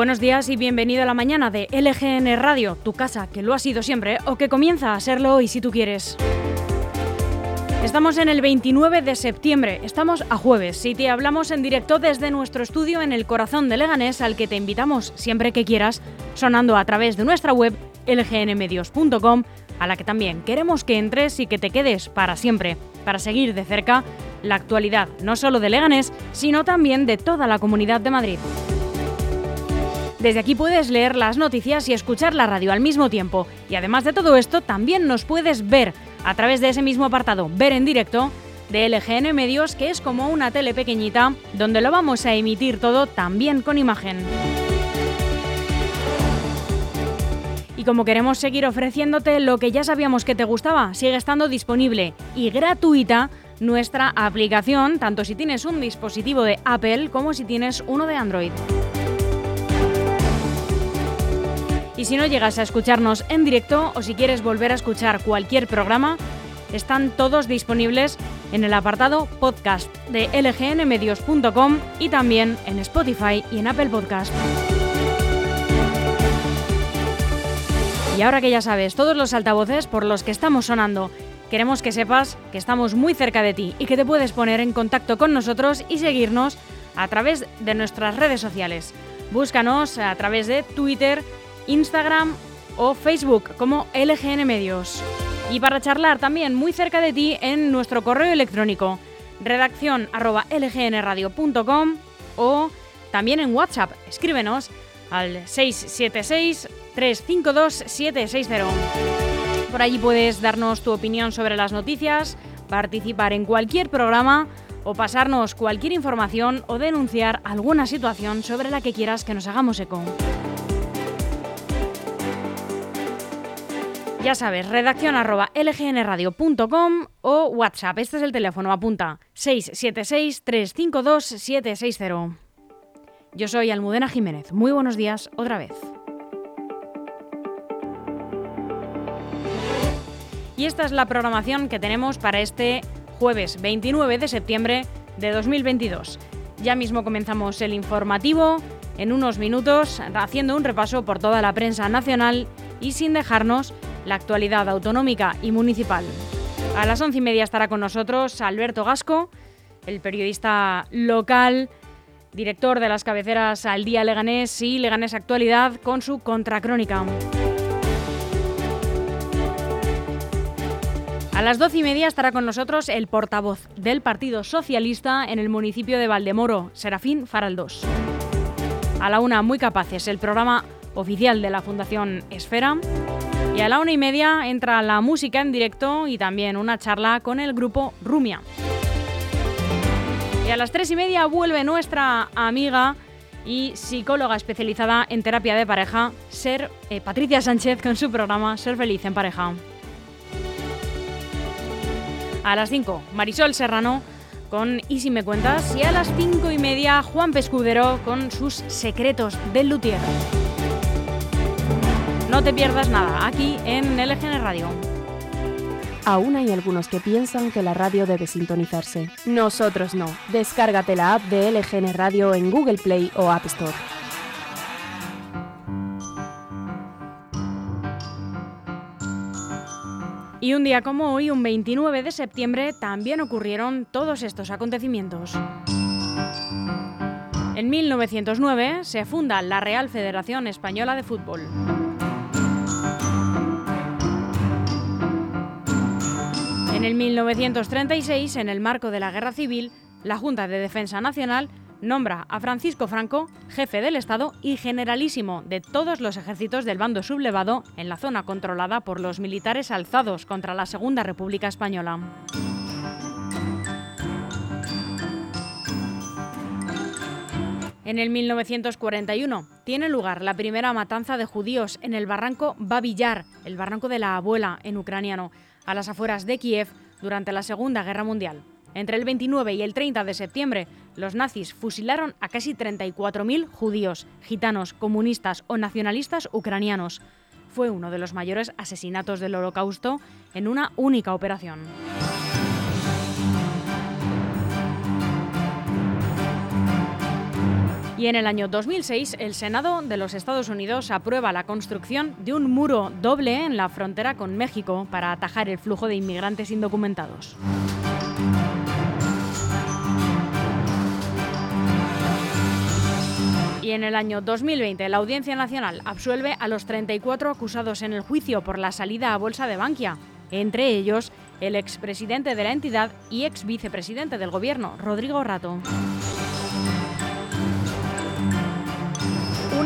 Buenos días y bienvenido a la mañana de LGN Radio, tu casa, que lo ha sido siempre o que comienza a serlo hoy si tú quieres. Estamos en el 29 de septiembre, estamos a jueves y te hablamos en directo desde nuestro estudio en el corazón de Leganés al que te invitamos siempre que quieras, sonando a través de nuestra web lgnmedios.com, a la que también queremos que entres y que te quedes para siempre, para seguir de cerca la actualidad no solo de Leganés, sino también de toda la comunidad de Madrid. Desde aquí puedes leer las noticias y escuchar la radio al mismo tiempo. Y además de todo esto, también nos puedes ver a través de ese mismo apartado, ver en directo, de LGN Medios, que es como una tele pequeñita, donde lo vamos a emitir todo también con imagen. Y como queremos seguir ofreciéndote lo que ya sabíamos que te gustaba, sigue estando disponible y gratuita nuestra aplicación, tanto si tienes un dispositivo de Apple como si tienes uno de Android. Y si no llegas a escucharnos en directo o si quieres volver a escuchar cualquier programa, están todos disponibles en el apartado podcast de lgnmedios.com y también en Spotify y en Apple Podcast. Y ahora que ya sabes todos los altavoces por los que estamos sonando, queremos que sepas que estamos muy cerca de ti y que te puedes poner en contacto con nosotros y seguirnos a través de nuestras redes sociales. Búscanos a través de Twitter, Instagram o Facebook como LGN Medios. Y para charlar también muy cerca de ti en nuestro correo electrónico redacción arroba lgnradio.com o también en WhatsApp. Escríbenos al 676-352-760. Por allí puedes darnos tu opinión sobre las noticias, participar en cualquier programa o pasarnos cualquier información o denunciar alguna situación sobre la que quieras que nos hagamos eco. Ya sabes, redacción o WhatsApp. Este es el teléfono, apunta 676-352-760. Yo soy Almudena Jiménez. Muy buenos días otra vez. Y esta es la programación que tenemos para este jueves 29 de septiembre de 2022. Ya mismo comenzamos el informativo en unos minutos haciendo un repaso por toda la prensa nacional y sin dejarnos la actualidad autonómica y municipal. A las once y media estará con nosotros Alberto Gasco, el periodista local, director de las cabeceras Al Día Leganés y Leganés Actualidad, con su contracrónica. A las doce y media estará con nosotros el portavoz del Partido Socialista en el municipio de Valdemoro, Serafín Faraldos. A la una, muy capaces, el programa oficial de la Fundación Esfera. Y a la una y media entra la música en directo y también una charla con el grupo Rumia. Y a las tres y media vuelve nuestra amiga y psicóloga especializada en terapia de pareja, Ser eh, Patricia Sánchez, con su programa Ser Feliz en Pareja. A las 5, Marisol Serrano con Y si me cuentas. Y a las cinco y media, Juan Pescudero con sus secretos del luthier. No te pierdas nada aquí en LGN Radio. Aún hay algunos que piensan que la radio debe sintonizarse. Nosotros no. Descárgate la app de LGN Radio en Google Play o App Store. Y un día como hoy, un 29 de septiembre, también ocurrieron todos estos acontecimientos. En 1909 se funda la Real Federación Española de Fútbol. En el 1936, en el marco de la Guerra Civil, la Junta de Defensa Nacional nombra a Francisco Franco jefe del Estado y generalísimo de todos los ejércitos del bando sublevado en la zona controlada por los militares alzados contra la Segunda República Española. En el 1941 tiene lugar la primera matanza de judíos en el barranco Babillar, el barranco de la abuela en ucraniano, a las afueras de Kiev durante la Segunda Guerra Mundial. Entre el 29 y el 30 de septiembre, los nazis fusilaron a casi 34.000 judíos, gitanos, comunistas o nacionalistas ucranianos. Fue uno de los mayores asesinatos del Holocausto en una única operación. Y en el año 2006, el Senado de los Estados Unidos aprueba la construcción de un muro doble en la frontera con México para atajar el flujo de inmigrantes indocumentados. Y en el año 2020, la Audiencia Nacional absuelve a los 34 acusados en el juicio por la salida a bolsa de Bankia, entre ellos el expresidente de la entidad y ex vicepresidente del gobierno, Rodrigo Rato.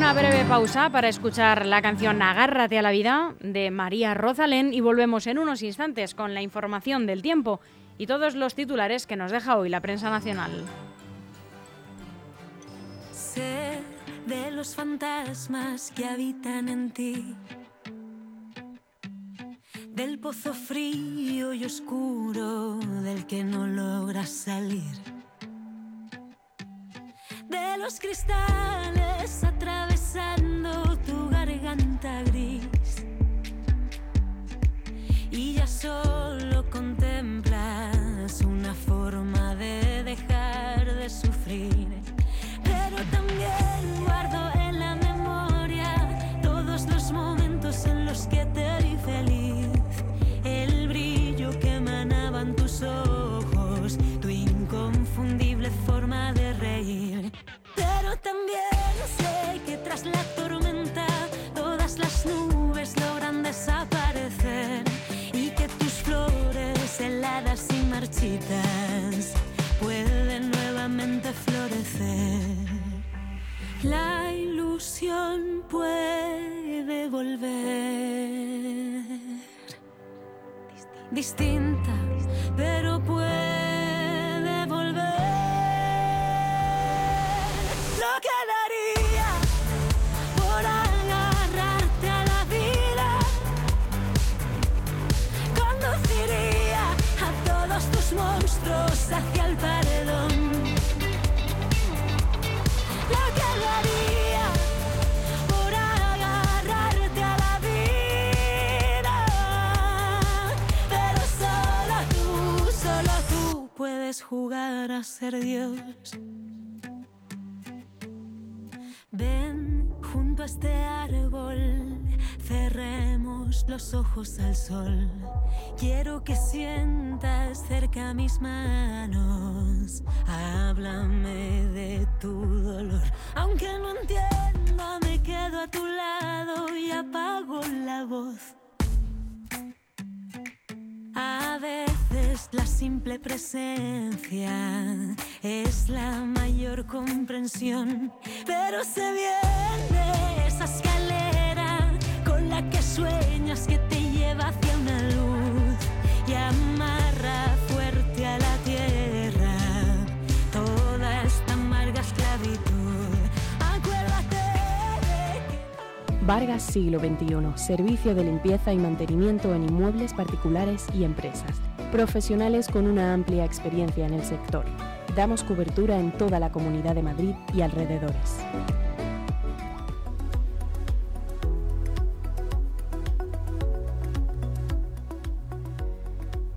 Una breve pausa para escuchar la canción Agárrate a la vida de María Rosalén y volvemos en unos instantes con la información del tiempo y todos los titulares que nos deja hoy la prensa nacional. Sé de los fantasmas que habitan en ti, del pozo frío y oscuro del que no logras salir de los cristales atravesando tu garganta gris. Y ya solo contemplas marchitas pueden nuevamente florecer. La ilusión puede volver distinta, pero jugar a ser Dios. Ven junto a este árbol, cerremos los ojos al sol. Quiero que sientas cerca mis manos. Háblame de tu dolor. Aunque no entienda, me quedo a tu lado y apago la voz. A la simple presencia es la mayor comprensión, pero se viene esa escalera con la que sueñas que te lleva hacia una luz y amarra fuerte a la tierra toda esta amarga esclavitud. Acuérdate Vargas Siglo XXI, servicio de limpieza y mantenimiento en inmuebles particulares y empresas. Profesionales con una amplia experiencia en el sector. Damos cobertura en toda la Comunidad de Madrid y alrededores.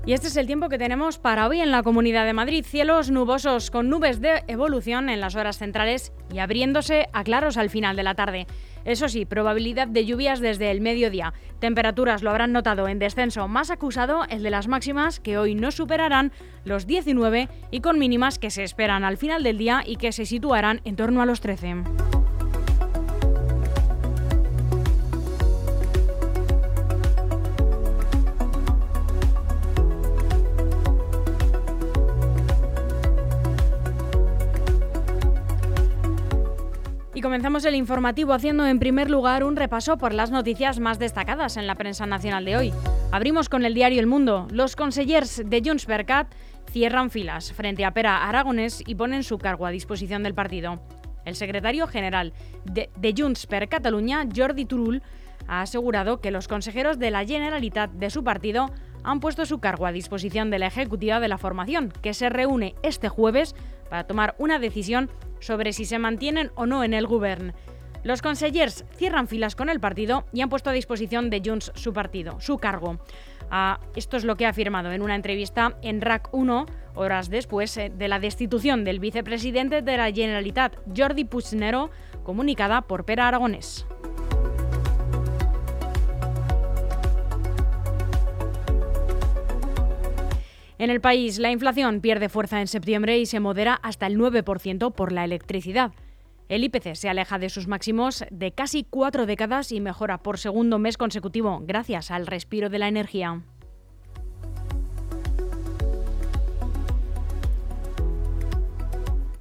Y este es el tiempo que tenemos para hoy en la Comunidad de Madrid. Cielos nubosos con nubes de evolución en las horas centrales y abriéndose a claros al final de la tarde. Eso sí, probabilidad de lluvias desde el mediodía. Temperaturas lo habrán notado en descenso más acusado el de las máximas que hoy no superarán los 19 y con mínimas que se esperan al final del día y que se situarán en torno a los 13. Comenzamos el informativo haciendo en primer lugar un repaso por las noticias más destacadas en la prensa nacional de hoy. Abrimos con el diario El Mundo. Los consellers de Junts per Cat cierran filas frente a Pera Aragonés y ponen su cargo a disposición del partido. El secretario general de, de Junts per Catalunya, Jordi Turull, ha asegurado que los consejeros de la Generalitat de su partido han puesto su cargo a disposición de la ejecutiva de la formación, que se reúne este jueves para tomar una decisión sobre si se mantienen o no en el Govern. Los consellers cierran filas con el partido y han puesto a disposición de Junts su partido, su cargo. Ah, esto es lo que ha afirmado en una entrevista en RAC 1, horas después eh, de la destitución del vicepresidente de la Generalitat, Jordi Puigneró, comunicada por Pera Aragonés. En el país, la inflación pierde fuerza en septiembre y se modera hasta el 9% por la electricidad. El IPC se aleja de sus máximos de casi cuatro décadas y mejora por segundo mes consecutivo gracias al respiro de la energía.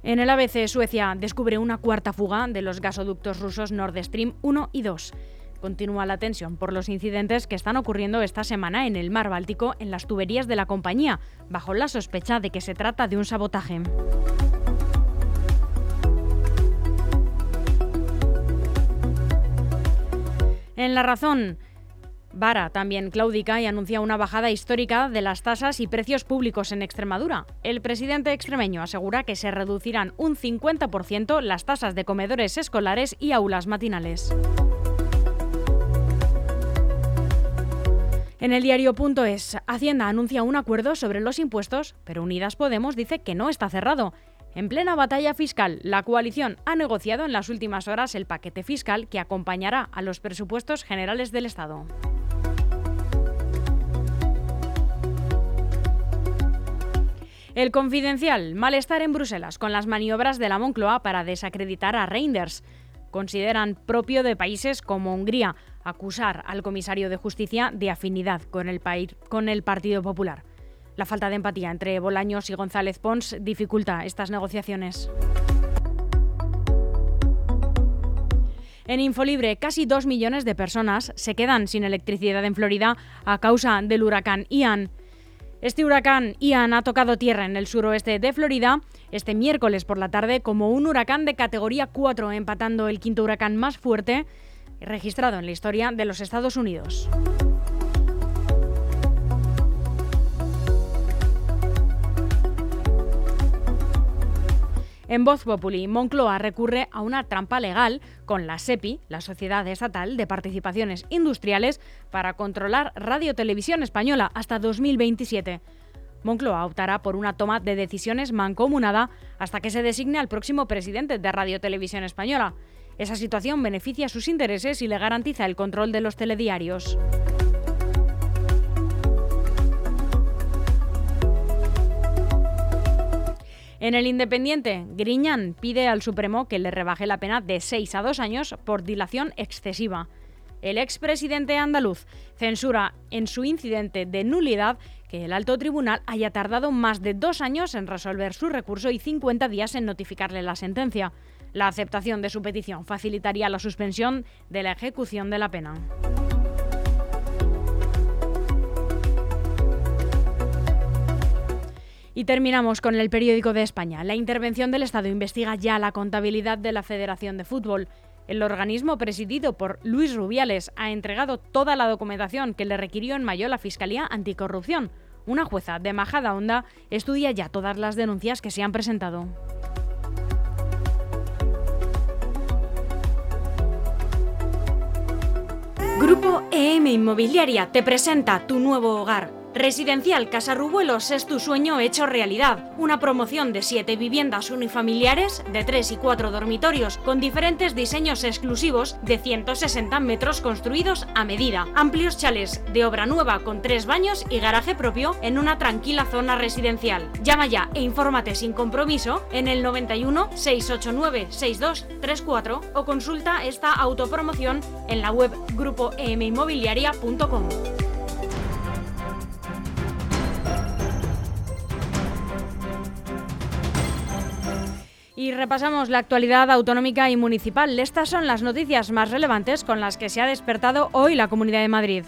En el ABC, Suecia descubre una cuarta fuga de los gasoductos rusos Nord Stream 1 y 2. Continúa la tensión por los incidentes que están ocurriendo esta semana en el mar Báltico en las tuberías de la compañía, bajo la sospecha de que se trata de un sabotaje. En la razón, Vara también claudica y anuncia una bajada histórica de las tasas y precios públicos en Extremadura. El presidente extremeño asegura que se reducirán un 50% las tasas de comedores escolares y aulas matinales. En el diario.es, Hacienda anuncia un acuerdo sobre los impuestos, pero Unidas Podemos dice que no está cerrado. En plena batalla fiscal, la coalición ha negociado en las últimas horas el paquete fiscal que acompañará a los presupuestos generales del Estado. El confidencial, malestar en Bruselas con las maniobras de la Moncloa para desacreditar a Reinders. Consideran propio de países como Hungría acusar al comisario de justicia de afinidad con el, con el Partido Popular. La falta de empatía entre Bolaños y González Pons dificulta estas negociaciones. En Infolibre, casi dos millones de personas se quedan sin electricidad en Florida a causa del huracán Ian. Este huracán Ian ha tocado tierra en el suroeste de Florida este miércoles por la tarde como un huracán de categoría 4, empatando el quinto huracán más fuerte registrado en la historia de los Estados Unidos. En Voz Populi, Moncloa recurre a una trampa legal con la SEPI, la Sociedad Estatal de Participaciones Industriales, para controlar Radio Televisión Española hasta 2027. Moncloa optará por una toma de decisiones mancomunada hasta que se designe al próximo presidente de Radio Televisión Española. Esa situación beneficia sus intereses y le garantiza el control de los telediarios. En el Independiente, Griñán pide al Supremo que le rebaje la pena de 6 a 2 años por dilación excesiva. El expresidente andaluz censura en su incidente de nulidad que el alto tribunal haya tardado más de dos años en resolver su recurso y 50 días en notificarle la sentencia. La aceptación de su petición facilitaría la suspensión de la ejecución de la pena. Y terminamos con el periódico de España. La intervención del Estado investiga ya la contabilidad de la Federación de Fútbol. El organismo presidido por Luis Rubiales ha entregado toda la documentación que le requirió en mayo la Fiscalía Anticorrupción. Una jueza de Majada Honda estudia ya todas las denuncias que se han presentado. Grupo EM Inmobiliaria te presenta tu nuevo hogar Residencial Casarrubuelos es tu sueño hecho realidad. Una promoción de 7 viviendas unifamiliares de 3 y 4 dormitorios con diferentes diseños exclusivos de 160 metros construidos a medida. Amplios chales de obra nueva con 3 baños y garaje propio en una tranquila zona residencial. Llama ya e infórmate sin compromiso en el 91 689 6234 o consulta esta autopromoción en la web grupoeminmobiliaria.com. Y repasamos la actualidad autonómica y municipal. Estas son las noticias más relevantes con las que se ha despertado hoy la Comunidad de Madrid.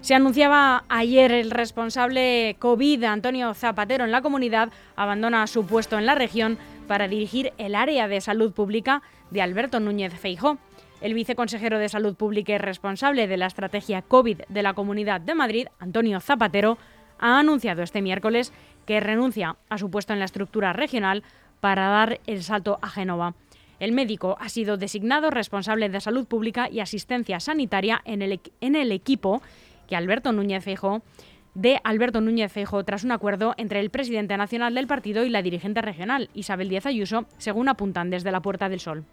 Se anunciaba ayer el responsable COVID, Antonio Zapatero, en la comunidad, abandona su puesto en la región para dirigir el área de salud pública de Alberto Núñez Feijó. El viceconsejero de Salud Pública y responsable de la estrategia COVID de la Comunidad de Madrid, Antonio Zapatero, ha anunciado este miércoles que renuncia a su puesto en la estructura regional para dar el salto a Génova. El médico ha sido designado responsable de salud pública y asistencia sanitaria en el, en el equipo que Alberto Núñez Feijóo de Alberto Núñez Feijóo tras un acuerdo entre el presidente nacional del partido y la dirigente regional, Isabel Díaz Ayuso, según apuntan desde la Puerta del Sol.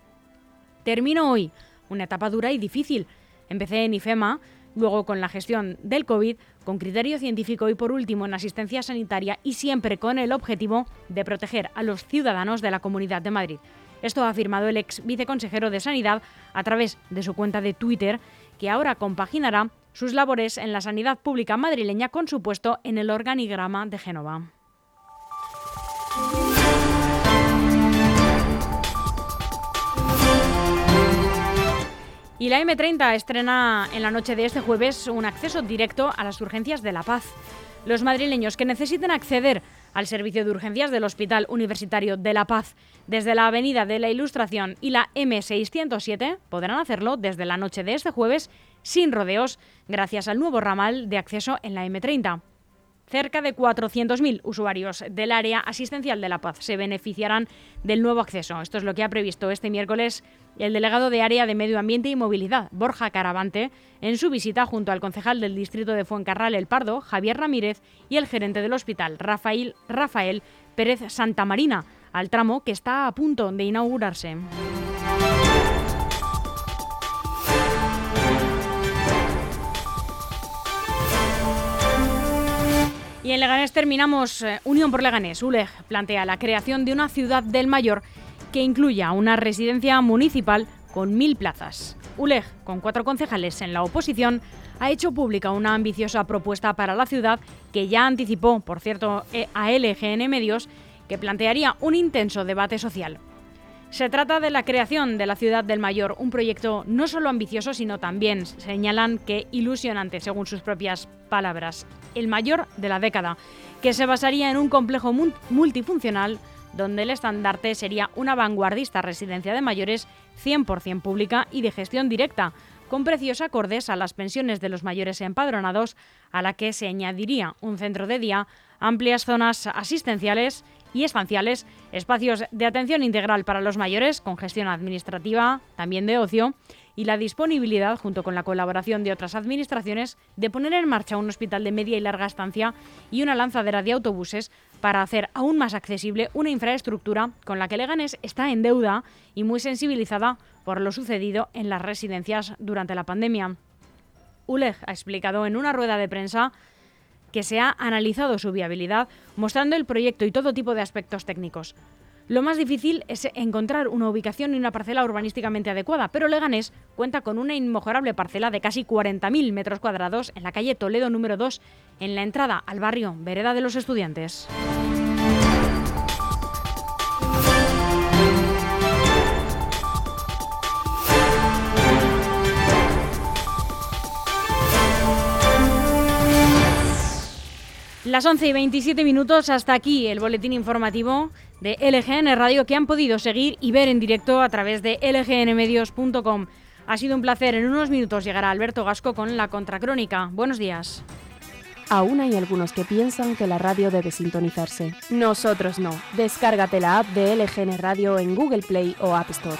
Termino hoy una etapa dura y difícil. Empecé en IFEMA, luego con la gestión del COVID, con criterio científico y por último en asistencia sanitaria y siempre con el objetivo de proteger a los ciudadanos de la Comunidad de Madrid. Esto ha afirmado el ex viceconsejero de Sanidad a través de su cuenta de Twitter, que ahora compaginará sus labores en la sanidad pública madrileña con su puesto en el organigrama de Génova. Y la M30 estrena en la noche de este jueves un acceso directo a las urgencias de La Paz. Los madrileños que necesiten acceder al servicio de urgencias del Hospital Universitario de La Paz desde la Avenida de la Ilustración y la M607 podrán hacerlo desde la noche de este jueves sin rodeos gracias al nuevo ramal de acceso en la M30. Cerca de 400.000 usuarios del área asistencial de La Paz se beneficiarán del nuevo acceso. Esto es lo que ha previsto este miércoles el delegado de Área de Medio Ambiente y Movilidad, Borja Caravante, en su visita junto al concejal del distrito de Fuencarral El Pardo, Javier Ramírez, y el gerente del hospital, Rafael, Rafael Pérez Santamarina, al tramo que está a punto de inaugurarse. Y en Leganés terminamos. Eh, Unión por Leganés, ULEG, plantea la creación de una ciudad del mayor que incluya una residencia municipal con mil plazas. ULEG, con cuatro concejales en la oposición, ha hecho pública una ambiciosa propuesta para la ciudad que ya anticipó, por cierto, eh, a LGN Medios, que plantearía un intenso debate social. Se trata de la creación de la ciudad del Mayor, un proyecto no solo ambicioso, sino también, señalan que ilusionante, según sus propias palabras, el mayor de la década, que se basaría en un complejo multifuncional donde el estandarte sería una vanguardista residencia de mayores 100% pública y de gestión directa, con precios acordes a las pensiones de los mayores empadronados, a la que se añadiría un centro de día, amplias zonas asistenciales y estanciales, espacios de atención integral para los mayores con gestión administrativa, también de ocio, y la disponibilidad, junto con la colaboración de otras administraciones, de poner en marcha un hospital de media y larga estancia y una lanzadera de autobuses para hacer aún más accesible una infraestructura con la que Leganés está en deuda y muy sensibilizada por lo sucedido en las residencias durante la pandemia. ULEG ha explicado en una rueda de prensa que se ha analizado su viabilidad, mostrando el proyecto y todo tipo de aspectos técnicos. Lo más difícil es encontrar una ubicación y una parcela urbanísticamente adecuada, pero Leganés cuenta con una inmejorable parcela de casi 40.000 metros cuadrados en la calle Toledo número 2, en la entrada al barrio Vereda de los Estudiantes. Las 11 y 27 minutos, hasta aquí el boletín informativo de LGN Radio que han podido seguir y ver en directo a través de lgnmedios.com. Ha sido un placer. En unos minutos llegará Alberto Gasco con la contracrónica. Buenos días. Aún hay algunos que piensan que la radio debe sintonizarse. Nosotros no. Descárgate la app de LGN Radio en Google Play o App Store.